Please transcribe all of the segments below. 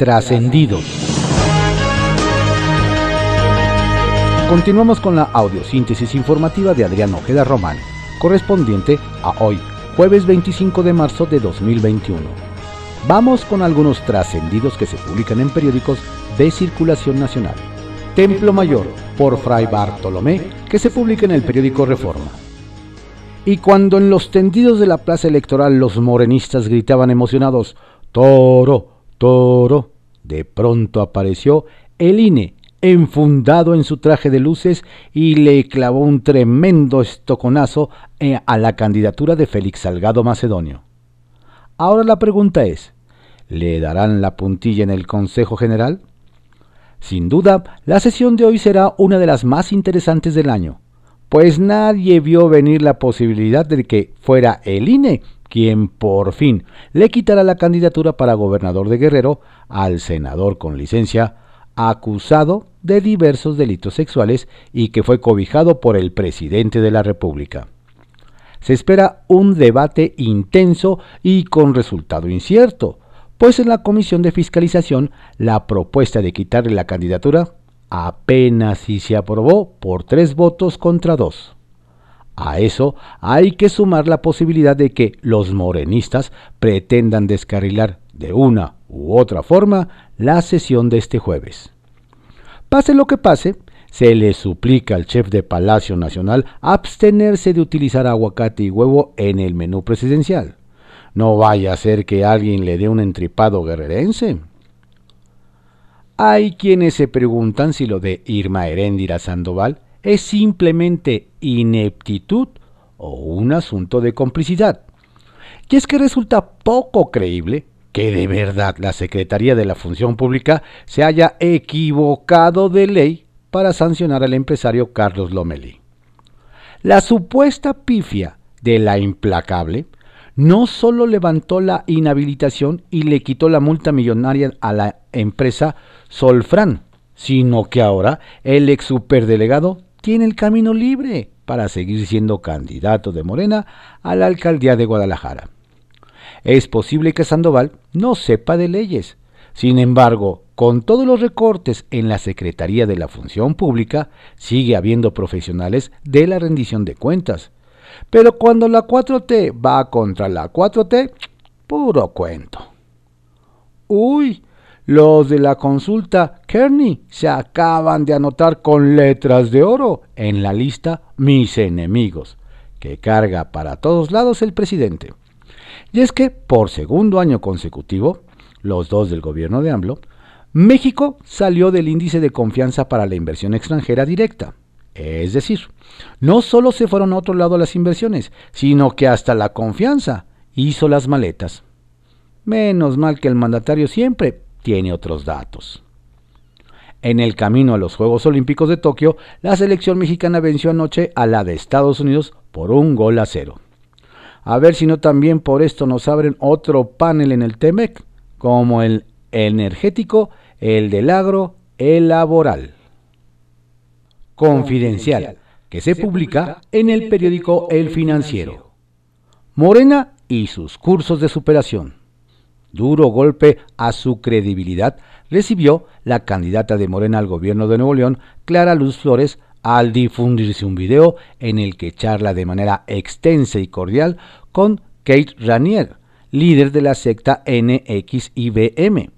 Trascendidos. Continuamos con la audiosíntesis informativa de Adrián Ojeda Román, correspondiente a hoy, jueves 25 de marzo de 2021. Vamos con algunos trascendidos que se publican en periódicos de circulación nacional. Templo Mayor, por Fray Bartolomé, que se publica en el periódico Reforma. Y cuando en los tendidos de la plaza electoral los morenistas gritaban emocionados, Toro, Toro, de pronto apareció el INE enfundado en su traje de luces y le clavó un tremendo estoconazo eh, a la candidatura de Félix Salgado Macedonio. Ahora la pregunta es, ¿le darán la puntilla en el Consejo General? Sin duda, la sesión de hoy será una de las más interesantes del año, pues nadie vio venir la posibilidad de que fuera el INE quien por fin le quitara la candidatura para gobernador de Guerrero al senador con licencia acusado de diversos delitos sexuales y que fue cobijado por el presidente de la República. Se espera un debate intenso y con resultado incierto, pues en la Comisión de Fiscalización la propuesta de quitarle la candidatura apenas si se aprobó por tres votos contra dos. A eso hay que sumar la posibilidad de que los morenistas pretendan descarrilar de una u otra forma la sesión de este jueves. Pase lo que pase, se le suplica al chef de Palacio Nacional abstenerse de utilizar aguacate y huevo en el menú presidencial. No vaya a ser que alguien le dé un entripado guerrerense. Hay quienes se preguntan si lo de Irma Heréndira Sandoval es simplemente ineptitud o un asunto de complicidad. Y es que resulta poco creíble que de verdad la Secretaría de la Función Pública se haya equivocado de ley para sancionar al empresario Carlos Lomeli. La supuesta pifia de la implacable no solo levantó la inhabilitación y le quitó la multa millonaria a la empresa Solfran, sino que ahora el ex superdelegado tiene el camino libre para seguir siendo candidato de Morena a la alcaldía de Guadalajara. Es posible que Sandoval no sepa de leyes. Sin embargo, con todos los recortes en la Secretaría de la Función Pública, sigue habiendo profesionales de la rendición de cuentas. Pero cuando la 4T va contra la 4T, puro cuento. Uy, los de la consulta Kearney se acaban de anotar con letras de oro en la lista Mis enemigos, que carga para todos lados el presidente. Y es que, por segundo año consecutivo, los dos del gobierno de AMLO, México salió del índice de confianza para la inversión extranjera directa. Es decir, no solo se fueron a otro lado las inversiones, sino que hasta la confianza hizo las maletas. Menos mal que el mandatario siempre tiene otros datos. En el camino a los Juegos Olímpicos de Tokio, la selección mexicana venció anoche a la de Estados Unidos por un gol a cero. A ver si no también por esto nos abren otro panel en el TEMEC, como el energético, el del agro, el laboral. Confidencial, que se publica en el periódico El Financiero. Morena y sus cursos de superación duro golpe a su credibilidad recibió la candidata de Morena al gobierno de Nuevo León, Clara Luz Flores, al difundirse un video en el que charla de manera extensa y cordial con Kate Ranier, líder de la secta NXIBM,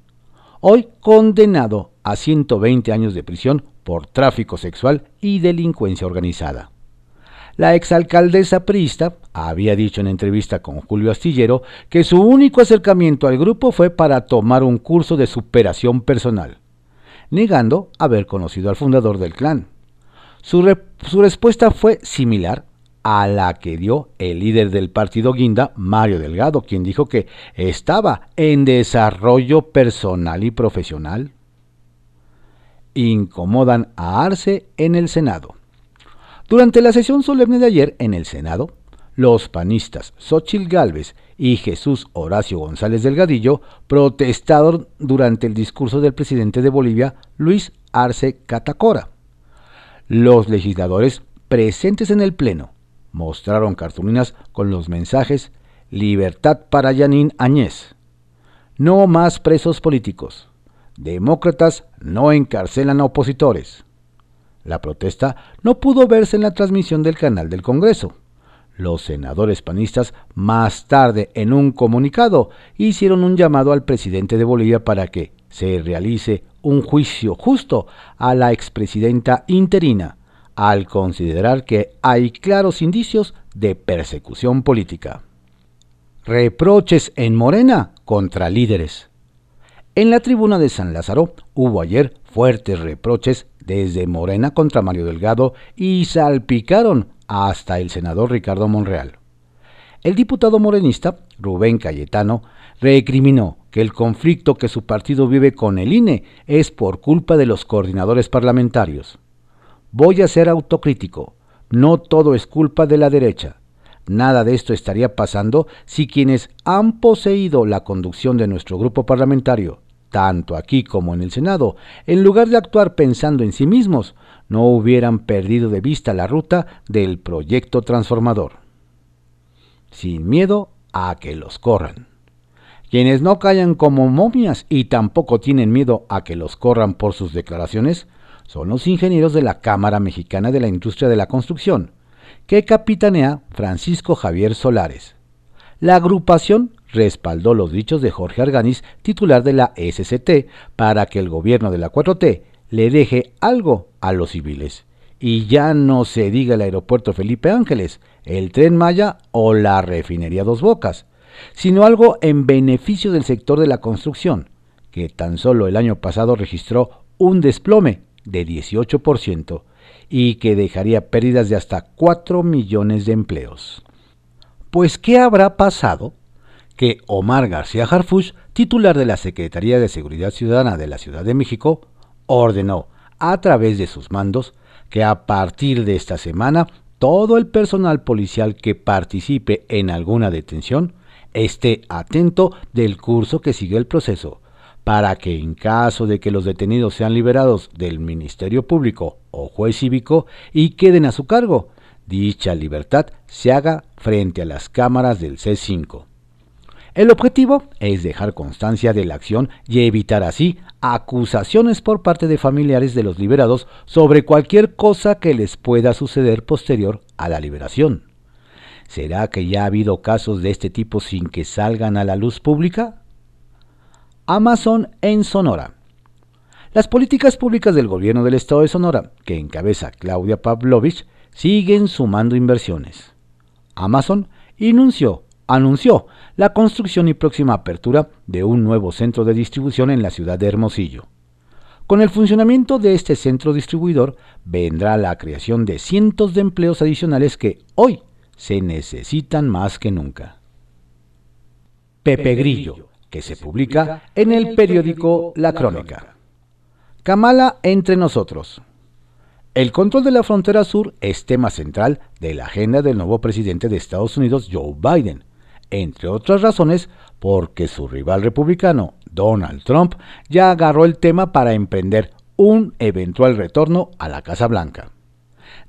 hoy condenado a 120 años de prisión por tráfico sexual y delincuencia organizada. La exalcaldesa priista había dicho en entrevista con Julio Astillero que su único acercamiento al grupo fue para tomar un curso de superación personal, negando haber conocido al fundador del clan. Su, respuesta fue similar a la que dio el líder del partido Guinda, Mario Delgado, quien dijo que estaba en desarrollo personal y profesional. Incomodan a Arce en el Senado. Durante la sesión solemne de ayer en el Senado, los panistas Xochil Gálvez y Jesús Horacio González Delgadillo protestaron durante el discurso del presidente de Bolivia, Luis Arce Catacora. Los legisladores presentes en el Pleno mostraron cartulinas con los mensajes Libertad para Yanín Añez, No más presos políticos, demócratas no encarcelan a opositores. La protesta no pudo verse en la transmisión del canal del Congreso. Los senadores panistas más tarde en un comunicado hicieron un llamado al presidente de Bolivia para que se realice un juicio justo a la expresidenta interina, al considerar que hay claros indicios de persecución política. Reproches en Morena contra líderes. En la tribuna de San Lázaro hubo ayer fuertes reproches desde Morena contra Mario Delgado y salpicaron hasta el senador Ricardo Monreal. El diputado morenista, Rubén Cayetano, recriminó que el conflicto que su partido vive con el INE es por culpa de los coordinadores parlamentarios. Voy a ser autocrítico, no todo es culpa de la derecha. Nada de esto estaría pasando si quienes han poseído la conducción de nuestro grupo parlamentario, tanto aquí como en el Senado, en lugar de actuar pensando en sí mismos, no hubieran perdido de vista la ruta del proyecto transformador. Sin miedo a que los corran. Quienes no callan como momias y tampoco tienen miedo a que los corran por sus declaraciones son los ingenieros de la Cámara Mexicana de la Industria de la Construcción, que capitanea Francisco Javier Solares. La agrupación respaldó los dichos de Jorge Arganis, titular de la SCT, para que el gobierno de la 4T le deje algo a los civiles. Y ya no se diga el aeropuerto Felipe Ángeles, el tren Maya o la refinería Dos Bocas, sino algo en beneficio del sector de la construcción, que tan solo el año pasado registró un desplome de 18% y que dejaría pérdidas de hasta 4 millones de empleos. Pues, ¿qué habrá pasado? Que Omar García Harfuch, titular de la Secretaría de Seguridad Ciudadana de la Ciudad de México, ordenó, a través de sus mandos, que a partir de esta semana todo el personal policial que participe en alguna detención esté atento del curso que sigue el proceso, para que en caso de que los detenidos sean liberados del Ministerio Público o juez cívico y queden a su cargo, dicha libertad se haga frente a las cámaras del C5. El objetivo es dejar constancia de la acción y evitar así acusaciones por parte de familiares de los liberados sobre cualquier cosa que les pueda suceder posterior a la liberación. ¿Será que ya ha habido casos de este tipo sin que salgan a la luz pública? Amazon en Sonora. Las políticas públicas del gobierno del estado de Sonora, que encabeza Claudia Pavlovich, siguen sumando inversiones. Amazon anunció, anunció la construcción y próxima apertura de un nuevo centro de distribución en la ciudad de Hermosillo. Con el funcionamiento de este centro distribuidor vendrá la creación de cientos de empleos adicionales que hoy se necesitan más que nunca. Pepe Grillo, que se publica en el periódico La Crónica. Kamala entre nosotros. El control de la frontera sur es tema central de la agenda del nuevo presidente de Estados Unidos, Joe Biden, entre otras razones porque su rival republicano, Donald Trump, ya agarró el tema para emprender un eventual retorno a la Casa Blanca.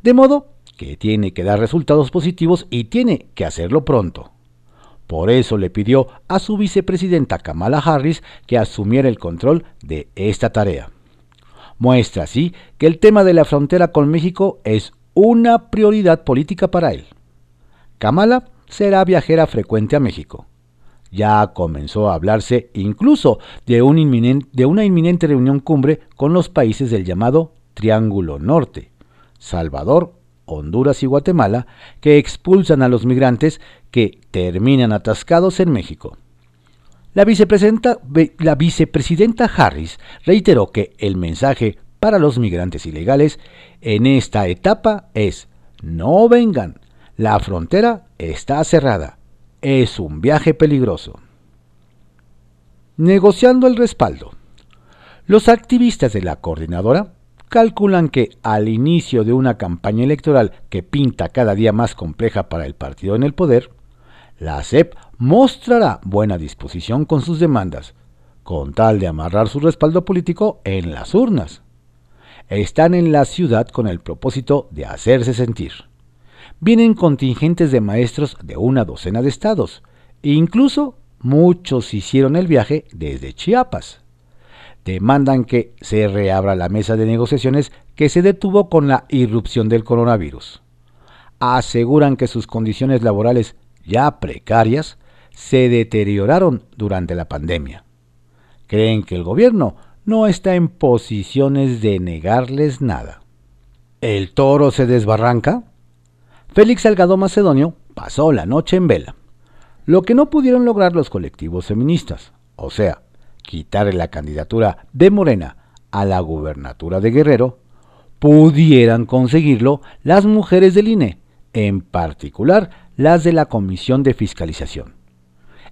De modo que tiene que dar resultados positivos y tiene que hacerlo pronto. Por eso le pidió a su vicepresidenta Kamala Harris que asumiera el control de esta tarea. Muestra así que el tema de la frontera con México es una prioridad política para él. Kamala será viajera frecuente a México. Ya comenzó a hablarse incluso de, una inminente reunión cumbre con los países del llamado Triángulo Norte, Salvador, Honduras y Guatemala, que expulsan a los migrantes que terminan atascados en México. La vicepresidenta, Harris reiteró que el mensaje para los migrantes ilegales en esta etapa es no vengan, la frontera está cerrada, es un viaje peligroso. Negociando el respaldo. Los activistas de la coordinadora calculan que al inicio de una campaña electoral que pinta cada día más compleja para el partido en el poder, la CEP mostrará buena disposición con sus demandas, con tal de amarrar su respaldo político en las urnas. Están en la ciudad con el propósito de hacerse sentir. Vienen contingentes de maestros de una docena de estados, e incluso muchos hicieron el viaje desde Chiapas. Demandan que se reabra la mesa de negociaciones que se detuvo con la irrupción del coronavirus. Aseguran que sus condiciones laborales ya precarias se deterioraron durante la pandemia. Creen que el gobierno no está en posiciones de negarles nada. ¿El toro se desbarranca? Félix Salgado Macedonio pasó la noche en vela. Lo que no pudieron lograr los colectivos feministas, o sea, quitarle la candidatura de Morena a la gubernatura de Guerrero, pudieran conseguirlo las mujeres del INE, en particular las de la Comisión de Fiscalización.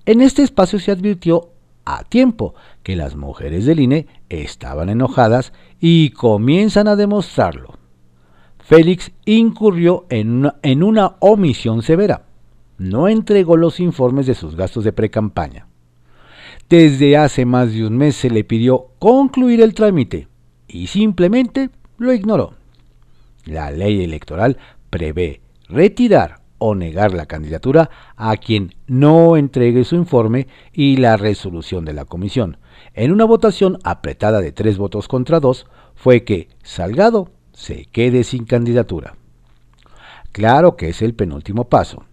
En este espacio se advirtió a tiempo que las mujeres del INE estaban enojadas y comienzan a demostrarlo. Félix incurrió en una, en una omisión severa. No entregó los informes de sus gastos de precampaña. Desde hace más de un mes se le pidió concluir el trámite y simplemente lo ignoró. La ley electoral prevé retirar o negar la candidatura a quien no entregue su informe y la resolución de la comisión. En una votación apretada de tres votos contra dos, fue que Salgado se quede sin candidatura. Claro que es el penúltimo paso.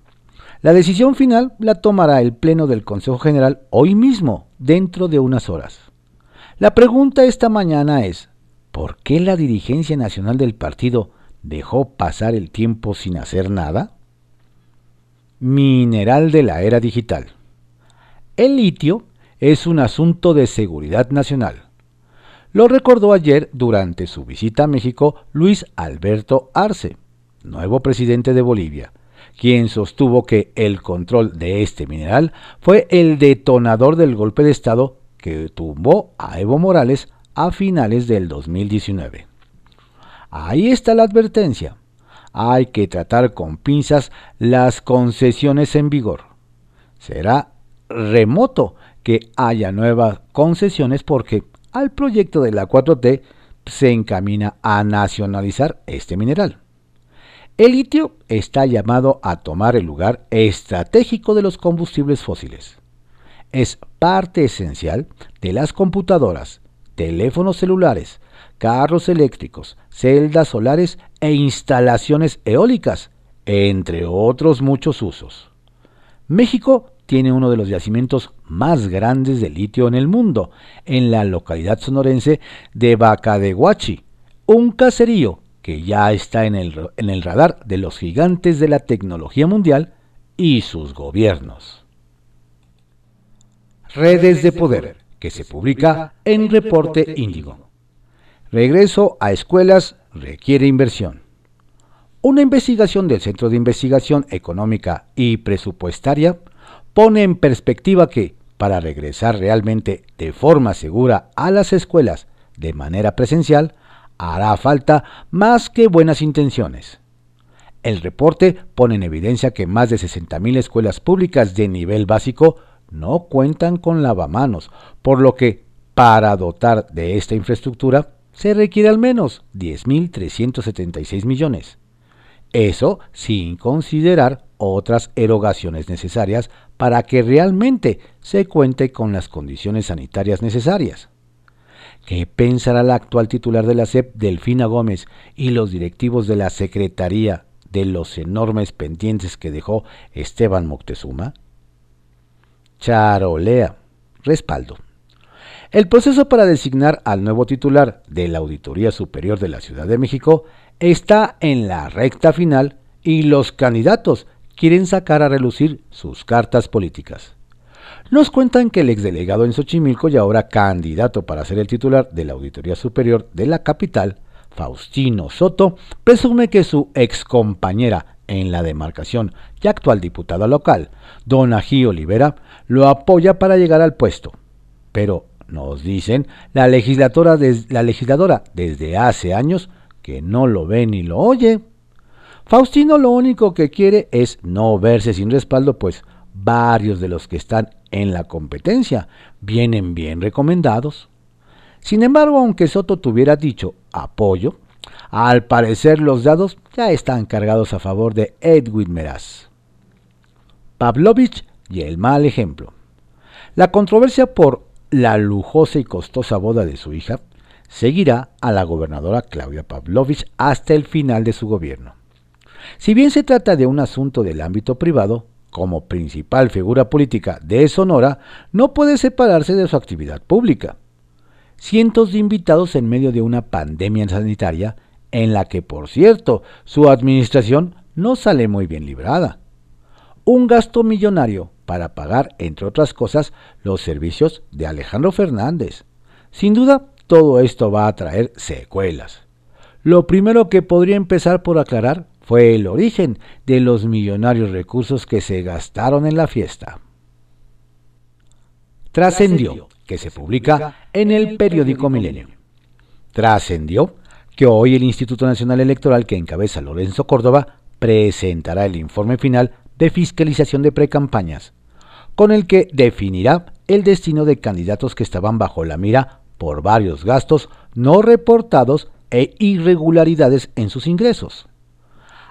La decisión final la tomará el Pleno del Consejo General hoy mismo, dentro de unas horas. La pregunta esta mañana es, ¿por qué la dirigencia nacional del partido dejó pasar el tiempo sin hacer nada? Mineral de la era digital. El litio es un asunto de seguridad nacional. Lo recordó ayer durante su visita a México Luis Alberto Arce, nuevo presidente de Bolivia, quien sostuvo que el control de este mineral fue el detonador del golpe de Estado que tumbó a Evo Morales a finales del 2019. Ahí está la advertencia hay que tratar con pinzas las concesiones en vigor. Será remoto que haya nuevas concesiones porque al proyecto de la 4T se encamina a nacionalizar este mineral. El litio está llamado a tomar el lugar estratégico de los combustibles fósiles. Es parte esencial de las computadoras, teléfonos celulares, carros eléctricos, celdas solares e instalaciones eólicas, entre otros muchos usos. México tiene uno de los yacimientos más grandes de litio en el mundo, en la localidad sonorense de Bacadehuachi, un caserío que ya está en el, en el radar de los gigantes de la tecnología mundial y sus gobiernos. Redes de Poder, que se publica en Reporte Índigo. Regreso a escuelas requiere inversión. Una investigación del Centro de Investigación Económica y Presupuestaria pone en perspectiva que, para regresar realmente de forma segura a las escuelas de manera presencial, hará falta más que buenas intenciones. El reporte pone en evidencia que más de 60.000 escuelas públicas de nivel básico no cuentan con lavamanos, por lo que, para dotar de esta infraestructura, se requiere al menos 10.376 millones. Eso sin considerar otras erogaciones necesarias para que realmente se cuente con las condiciones sanitarias necesarias. ¿Qué pensará la actual titular de la SEP, Delfina Gómez, y los directivos de la Secretaría de los enormes pendientes que dejó Esteban Moctezuma? Charolea. Respaldo. El proceso para designar al nuevo titular de la Auditoría Superior de la Ciudad de México está en la recta final y los candidatos quieren sacar a relucir sus cartas políticas. Nos cuentan que el exdelegado en Xochimilco y ahora candidato para ser el titular de la Auditoría Superior de la capital, Faustino Soto, presume que su excompañera en la demarcación y actual diputada local, Dona G. Olivera, lo apoya para llegar al puesto. Pero nos dicen la, legisladora la legisladora desde hace años que no lo ve ni lo oye. Faustino lo único que quiere es no verse sin respaldo, pues varios de los que están en la competencia vienen bien recomendados. Sin embargo, aunque Soto tuviera dicho apoyo, al parecer los dados ya están cargados a favor de Edwin Meraz. Pavlovich y el mal ejemplo. La controversia por la lujosa y costosa boda de su hija, seguirá a la gobernadora Claudia Pavlovich hasta el final de su gobierno. Si bien se trata de un asunto del ámbito privado, como principal figura política de Sonora, no puede separarse de su actividad pública. Cientos de invitados en medio de una pandemia sanitaria, en la que, por cierto, su administración no sale muy bien librada. Un gasto millonario para pagar, entre otras cosas, los servicios de Alejandro Fernández. Sin duda, todo esto va a traer secuelas. Lo primero que podría empezar por aclarar fue el origen de los millonarios recursos que se gastaron en la fiesta. Trascendió, que se publica en el periódico Milenio. Trascendió que hoy el Instituto Nacional Electoral que encabeza Lorenzo Córdoba presentará el informe final de fiscalización de precampañas, con el que definirá el destino de candidatos que estaban bajo la mira por varios gastos no reportados e irregularidades en sus ingresos.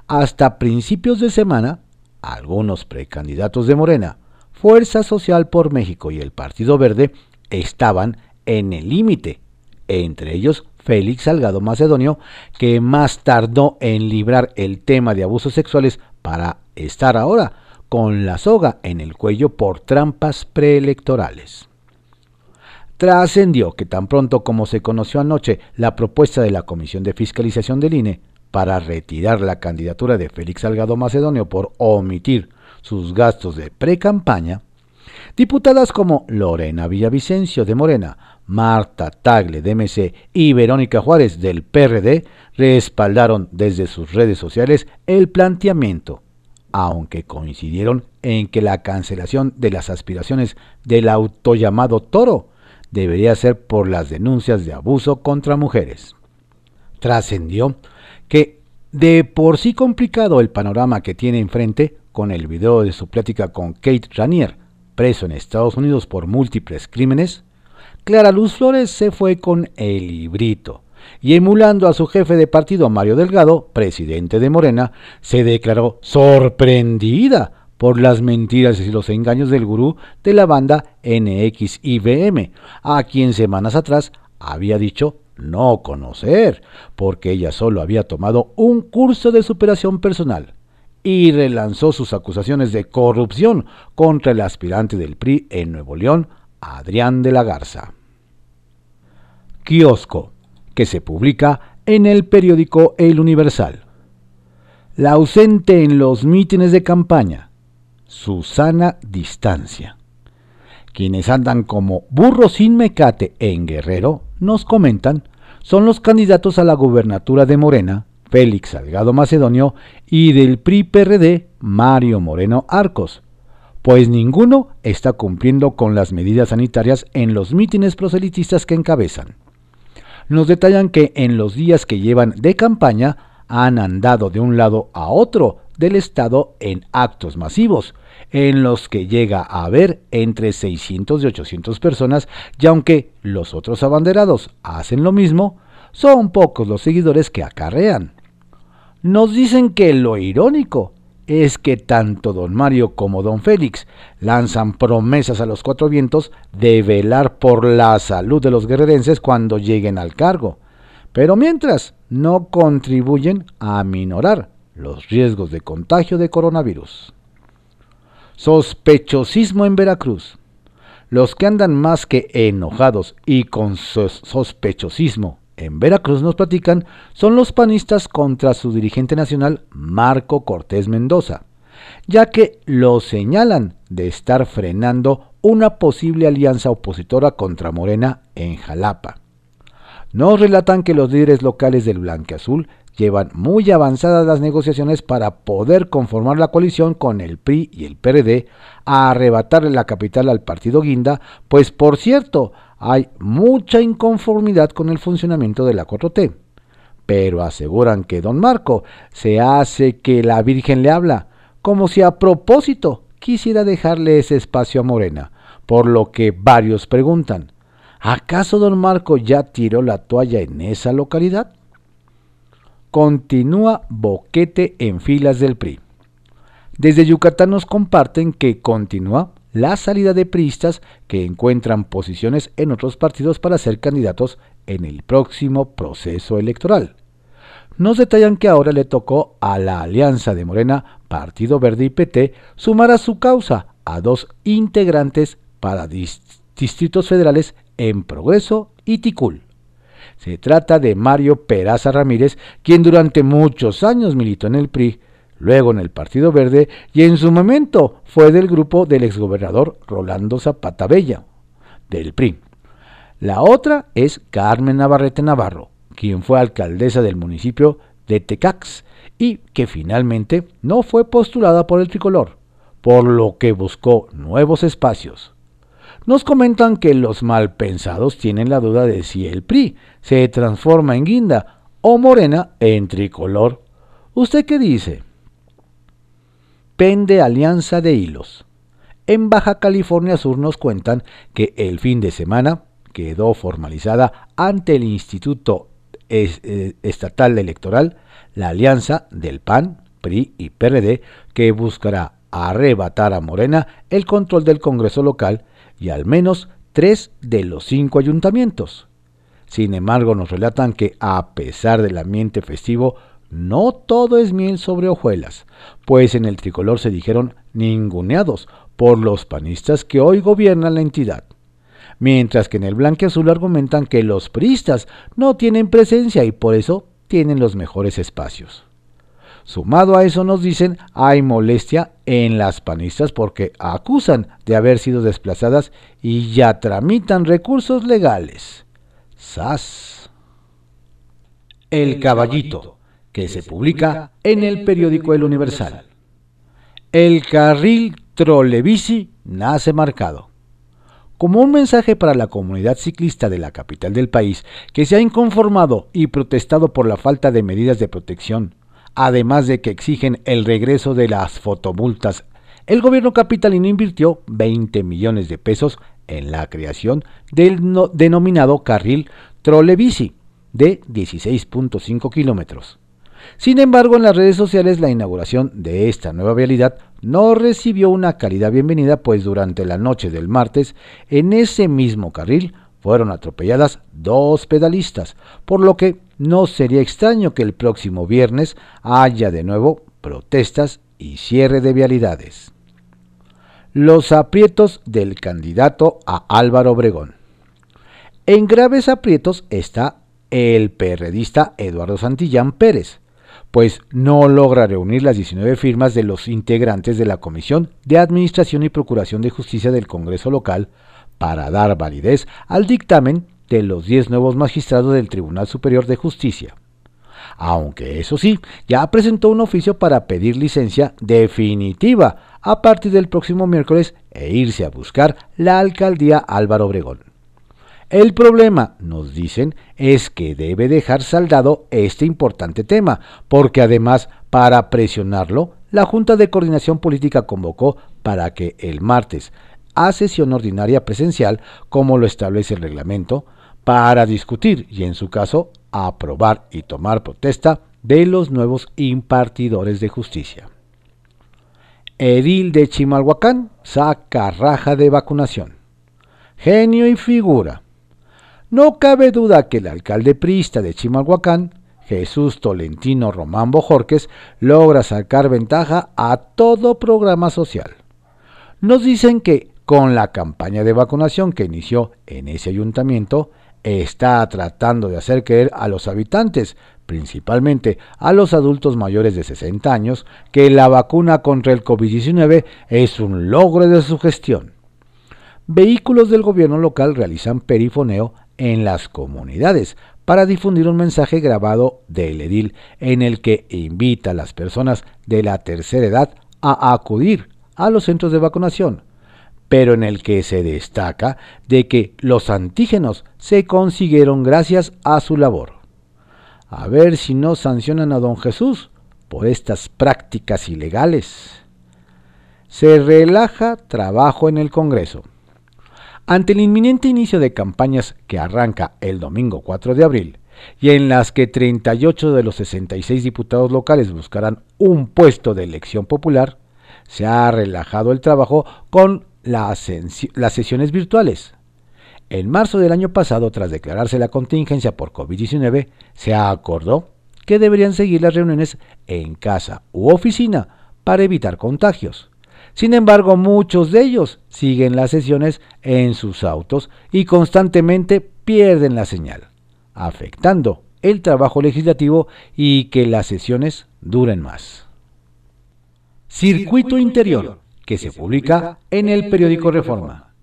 Hasta principios de semana, algunos precandidatos de Morena, Fuerza Social por México y el Partido Verde estaban en el límite, entre ellos Félix Salgado Macedonio, que más tardó en librar el tema de abusos sexuales para estar ahora con la soga en el cuello por trampas preelectorales. Trascendió que tan pronto como se conoció anoche la propuesta de la Comisión de Fiscalización del INE para retirar la candidatura de Félix Salgado Macedonio por omitir sus gastos de pre-campaña, diputadas como Lorena Villavicencio de Morena, Marta Tagle de MC y Verónica Juárez del PRD respaldaron desde sus redes sociales el planteamiento, aunque coincidieron en que la cancelación de las aspiraciones del autollamado Toro debería ser por las denuncias de abuso contra mujeres. Trascendió de por sí complicado el panorama que tiene enfrente con el video de su plática con Kate Ranier, preso en Estados Unidos por múltiples crímenes, Clara Luz Flores se fue con el librito y emulando a su jefe de partido Mario Delgado, presidente de Morena, se declaró sorprendida por las mentiras y los engaños del gurú de la banda NXIBM, a quien semanas atrás había dicho no conocer, porque ella solo había tomado un curso de superación personal y relanzó sus acusaciones de corrupción contra el aspirante del PRI en Nuevo León, Adrián de la Garza. Kiosco, que se publica en el periódico El Universal. La ausente en los mítines de campaña, Susana Distancia. Quienes andan como burros sin mecate en Guerrero nos comentan son los candidatos a la gubernatura de Morena, Félix Salgado Macedonio, y del PRI-PRD, Mario Moreno Arcos, pues ninguno está cumpliendo con las medidas sanitarias en los mítines proselitistas que encabezan. Nos detallan que en los días que llevan de campaña han andado de un lado a otro del Estado en actos masivos, en los que llega a haber entre 600 y 800 personas, y aunque los otros abanderados hacen lo mismo, son pocos los seguidores que acarrean. Nos dicen que lo irónico es que tanto don Mario como don Félix lanzan promesas a los cuatro vientos de velar por la salud de los guerrerenses cuando lleguen al cargo, pero mientras no contribuyen a aminorar los riesgos de contagio de coronavirus. Sospechosismo en Veracruz. Los que andan más que enojados y con sospechosismo en Veracruz nos platican son los panistas contra su dirigente nacional Marco Cortés Mendoza, ya que lo señalan de estar frenando una posible alianza opositora contra Morena en Jalapa. Nos relatan que los líderes locales del Azul llevan muy avanzadas las negociaciones para poder conformar la coalición con el PRI y el PRD a arrebatarle la capital al partido Guinda, pues por cierto, hay mucha inconformidad con el funcionamiento de la 4T. Pero aseguran que don Marco se hace que la Virgen le habla, como si a propósito quisiera dejarle ese espacio a Morena, por lo que varios preguntan, ¿acaso don Marco ya tiró la toalla en esa localidad? Continúa boquete en filas del PRI. Desde Yucatán nos comparten que continúa la salida de priistas que encuentran posiciones en otros partidos para ser candidatos en el próximo proceso electoral. Nos detallan que ahora le tocó a la alianza de Morena, Partido Verde y PT sumar a su causa a dos integrantes para distritos federales en Progreso y Ticul. Se trata de Mario Peraza Ramírez, quien durante muchos años militó en el PRI, luego en el Partido Verde y en su momento fue del grupo del exgobernador Rolando Zapata Bella, del PRI. La otra es Carmen Navarrete Navarro, quien fue alcaldesa del municipio de Tecax y que finalmente no fue postulada por el tricolor, por lo que buscó nuevos espacios. Nos comentan que los malpensados tienen la duda de si el PRI se transforma en guinda o morena en tricolor. ¿Usted qué dice? Pende Alianza de Hilos. En Baja California Sur nos cuentan que el fin de semana quedó formalizada ante el Instituto eh, Estatal Electoral la alianza del PAN, PRI y PRD que buscará arrebatar a Morena el control del Congreso local y al menos tres de los cinco ayuntamientos. Sin embargo, nos relatan que a pesar del ambiente festivo, no todo es miel sobre hojuelas, pues en el tricolor se dijeron ninguneados por los panistas que hoy gobiernan la entidad. Mientras que en el blanque-azul argumentan que los priistas no tienen presencia y por eso tienen los mejores espacios. Sumado a eso nos dicen hay molestia en las panistas porque acusan de haber sido desplazadas y ya tramitan recursos legales. SAS. El caballito, que se publica en el periódico El Universal. El carril trolebici nace marcado. Como un mensaje para la comunidad ciclista de la capital del país que se ha inconformado y protestado por la falta de medidas de protección además de que exigen el regreso de las fotomultas. El gobierno capitalino invirtió 20 millones de pesos en la creación del denominado carril trolebici de 16.5 kilómetros. Sin embargo, en las redes sociales la inauguración de esta nueva vialidad no recibió una calidad bienvenida, pues durante la noche del martes, en ese mismo carril fueron atropelladas dos pedalistas, por lo que no sería extraño que el próximo viernes haya de nuevo protestas y cierre de vialidades. Los aprietos del candidato a Álvaro Obregón. En graves aprietos está el perredista Eduardo Santillán Pérez, pues no logra reunir las 19 firmas de los integrantes de la Comisión de Administración y Procuración de Justicia del Congreso local para dar validez al dictamen de los 10 nuevos magistrados del Tribunal Superior de Justicia. Aunque eso sí, ya presentó un oficio para pedir licencia definitiva a partir del próximo miércoles e irse a buscar la alcaldía Álvaro Obregón. El problema, nos dicen, es que debe dejar saldado este importante tema, porque además, para presionarlo, la Junta de Coordinación Política convocó para que el martes, a sesión ordinaria presencial, como lo establece el reglamento, para discutir y en su caso aprobar y tomar protesta de los nuevos impartidores de justicia. Edil de Chimalhuacán saca raja de vacunación. Genio y figura. No cabe duda que el alcalde priista de Chimalhuacán, Jesús Tolentino Román Bojorques, logra sacar ventaja a todo programa social. Nos dicen que con la campaña de vacunación que inició en ese ayuntamiento, está tratando de hacer creer a los habitantes, principalmente a los adultos mayores de 60 años, que la vacuna contra el COVID-19 es un logro de su gestión. Vehículos del gobierno local realizan perifoneo en las comunidades para difundir un mensaje grabado del edil en el que invita a las personas de la tercera edad a acudir a los centros de vacunación pero en el que se destaca de que los antígenos se consiguieron gracias a su labor. A ver si no sancionan a don Jesús por estas prácticas ilegales. Se relaja trabajo en el Congreso. Ante el inminente inicio de campañas que arranca el domingo 4 de abril, y en las que 38 de los 66 diputados locales buscarán un puesto de elección popular, se ha relajado el trabajo con las, sesiones virtuales. En marzo del año pasado, tras declararse la contingencia por COVID-19, se acordó que deberían seguir las reuniones en casa u oficina para evitar contagios. Sin embargo, muchos de ellos siguen las sesiones en sus autos y constantemente pierden la señal, afectando el trabajo legislativo y que las sesiones duren más. Circuito Interior, que se publica en el periódico Reforma.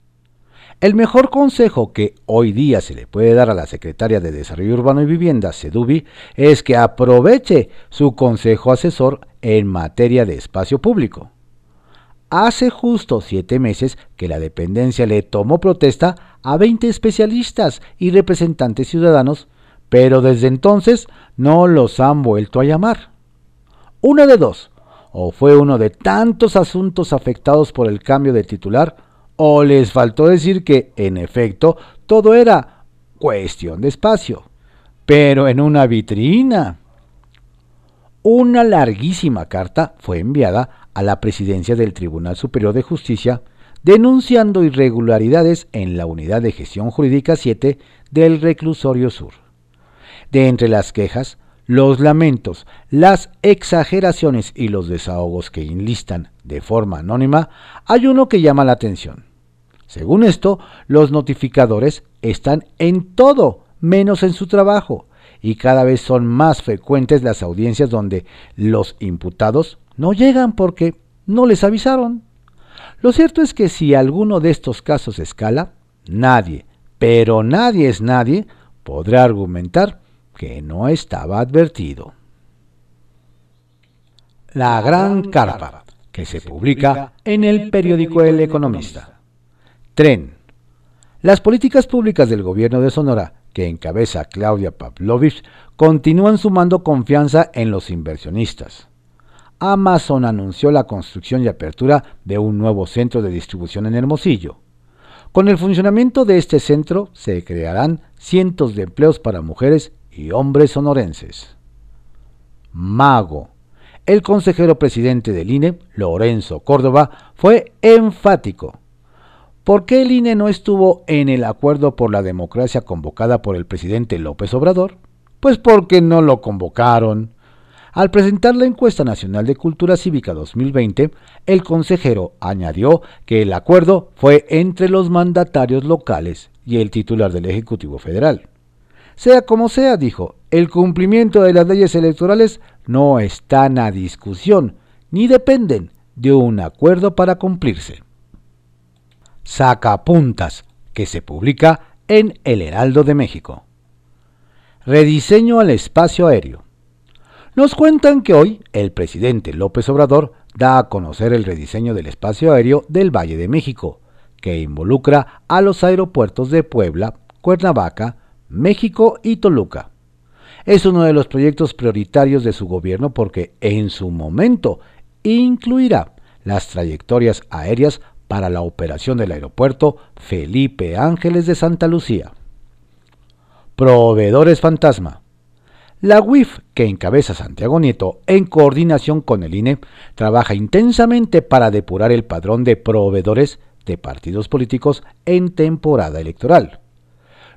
El mejor consejo que hoy día se le puede dar a la secretaria de Desarrollo Urbano y Vivienda, Sedubi, es que aproveche su consejo asesor en materia de espacio público. Hace justo siete meses que la dependencia le tomó protesta a 20 especialistas y representantes ciudadanos, pero desde entonces no los han vuelto a llamar. Una de dos, o fue uno de tantos asuntos afectados por el cambio de titular, o les faltó decir que, en efecto, todo era cuestión de espacio, pero en una vitrina. Una larguísima carta fue enviada a la presidencia del Tribunal Superior de Justicia denunciando irregularidades en la Unidad de Gestión Jurídica 7 del Reclusorio Sur. De entre las quejas, los lamentos, las exageraciones y los desahogos que enlistan de forma anónima, hay uno que llama la atención. Según esto, los notificadores están en todo menos en su trabajo y cada vez son más frecuentes las audiencias donde los imputados no llegan porque no les avisaron. Lo cierto es que si alguno de estos casos escala, nadie, pero nadie es nadie, podrá argumentar que no estaba advertido. La Gran Carpa, que se publica en el periódico El Economista. Tren. Las políticas públicas del gobierno de Sonora, que encabeza Claudia Pavlovich, continúan sumando confianza en los inversionistas. Amazon anunció la construcción y apertura de un nuevo centro de distribución en Hermosillo. Con el funcionamiento de este centro se crearán cientos de empleos para mujeres y hombres sonorenses. Mago. El consejero presidente del INE, Lorenzo Córdoba, fue enfático. ¿Por qué el INE no estuvo en el acuerdo por la democracia convocada por el presidente López Obrador? Pues porque no lo convocaron. Al presentar la encuesta nacional de cultura cívica 2020, el consejero añadió que el acuerdo fue entre los mandatarios locales y el titular del Ejecutivo Federal. Sea como sea, dijo, el cumplimiento de las leyes electorales no están a discusión, ni dependen de un acuerdo para cumplirse. Sacapuntas, que se publica en El Heraldo de México. Rediseño al espacio aéreo. Nos cuentan que hoy el presidente López Obrador da a conocer el rediseño del espacio aéreo del Valle de México, que involucra a los aeropuertos de Puebla, Cuernavaca, México y Toluca. Es uno de los proyectos prioritarios de su gobierno porque en su momento incluirá las trayectorias aéreas para la operación del aeropuerto Felipe Ángeles de Santa Lucía. Proveedores fantasma. La UIF, que encabeza Santiago Nieto en coordinación con el INE, trabaja intensamente para depurar el padrón de proveedores de partidos políticos en temporada electoral.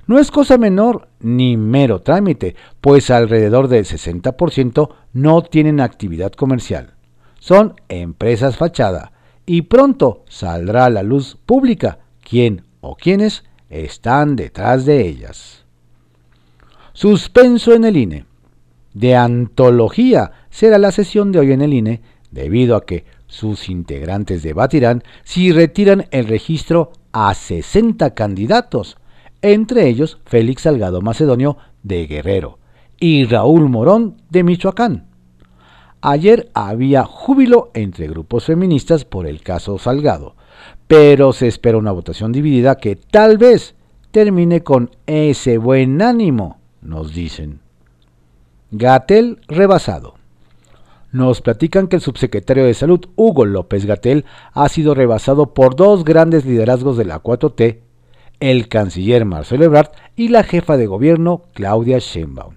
No es cosa menor ni mero trámite, pues alrededor del 60% no tienen actividad comercial. Son empresas fachada y pronto saldrá a la luz pública quién o quiénes están detrás de ellas. Suspenso en el INE. De antología será la sesión de hoy en el INE debido a que sus integrantes debatirán si retiran el registro a 60 candidatos entre ellos Félix Salgado Macedonio de Guerrero y Raúl Morón de Michoacán. Ayer había júbilo entre grupos feministas por el caso Salgado, pero se espera una votación dividida que tal vez termine con ese buen ánimo, nos dicen. Gatel rebasado. Nos platican que el subsecretario de Salud, Hugo López Gatel, ha sido rebasado por dos grandes liderazgos de la 4T el canciller Marcelo Ebrard y la jefa de gobierno Claudia Sheinbaum.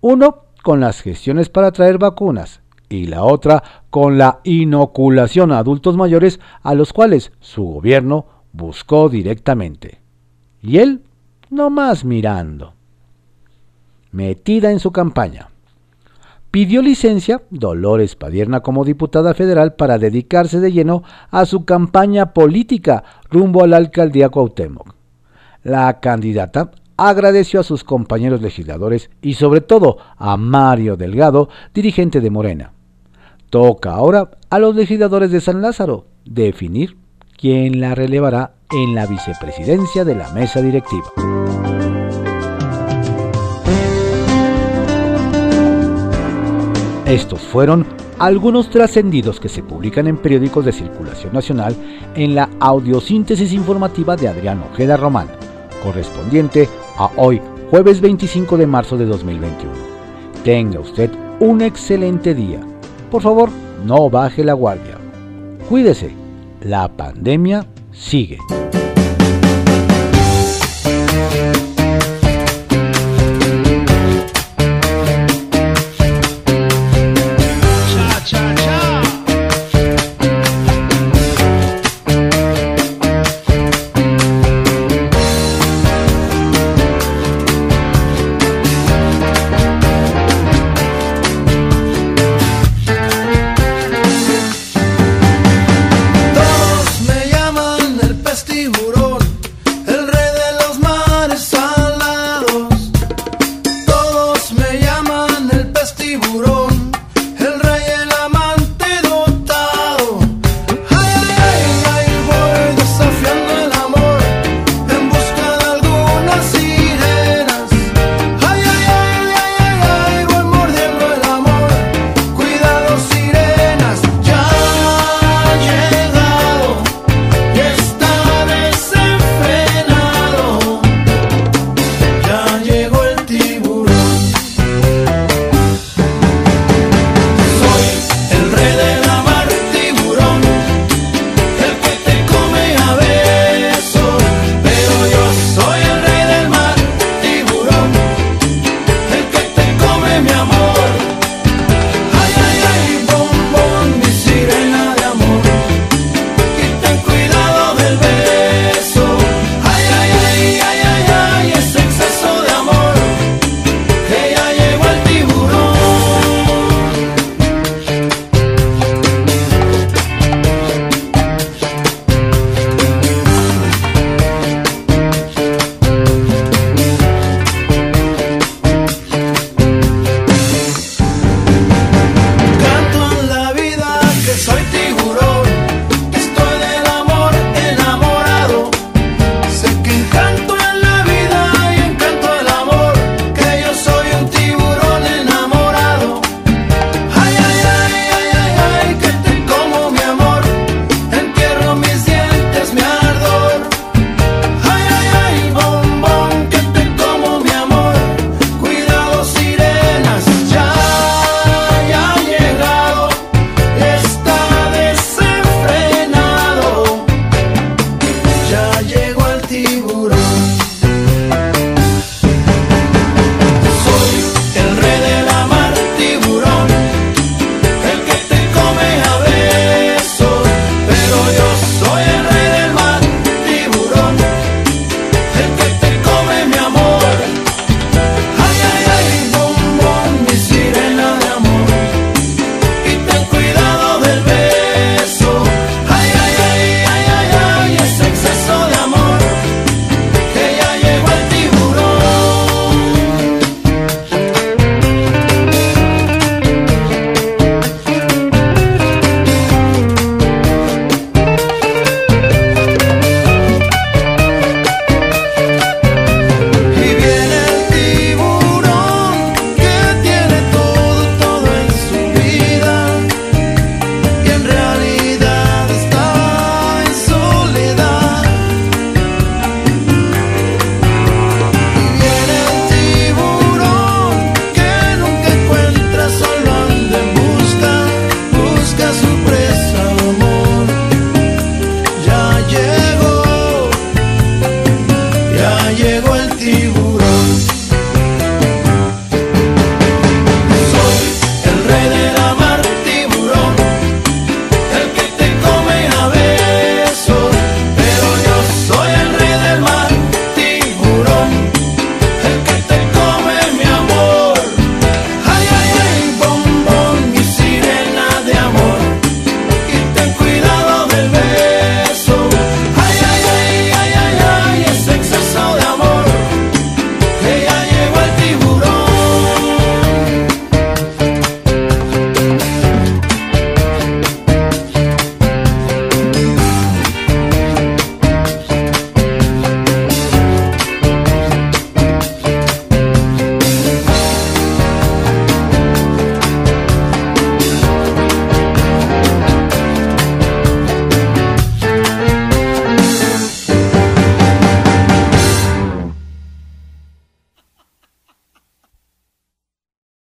Uno con las gestiones para traer vacunas y la otra con la inoculación a adultos mayores a los cuales su gobierno buscó directamente. Y él, no más mirando. Metida en su campaña. Pidió licencia Dolores Padierna como diputada federal para dedicarse de lleno a su campaña política rumbo a la alcaldía Cuauhtémoc. La candidata agradeció a sus compañeros legisladores y sobre todo a Mario Delgado, dirigente de Morena. Toca ahora a los legisladores de San Lázaro definir quién la relevará en la vicepresidencia de la mesa directiva. Estos fueron algunos trascendidos que se publican en periódicos de circulación nacional en la audiosíntesis informativa de Adrián Ojeda Román, correspondiente a hoy, jueves 25 de marzo de 2021. Tenga usted un excelente día. Por favor, no baje la guardia. Cuídese, la pandemia sigue.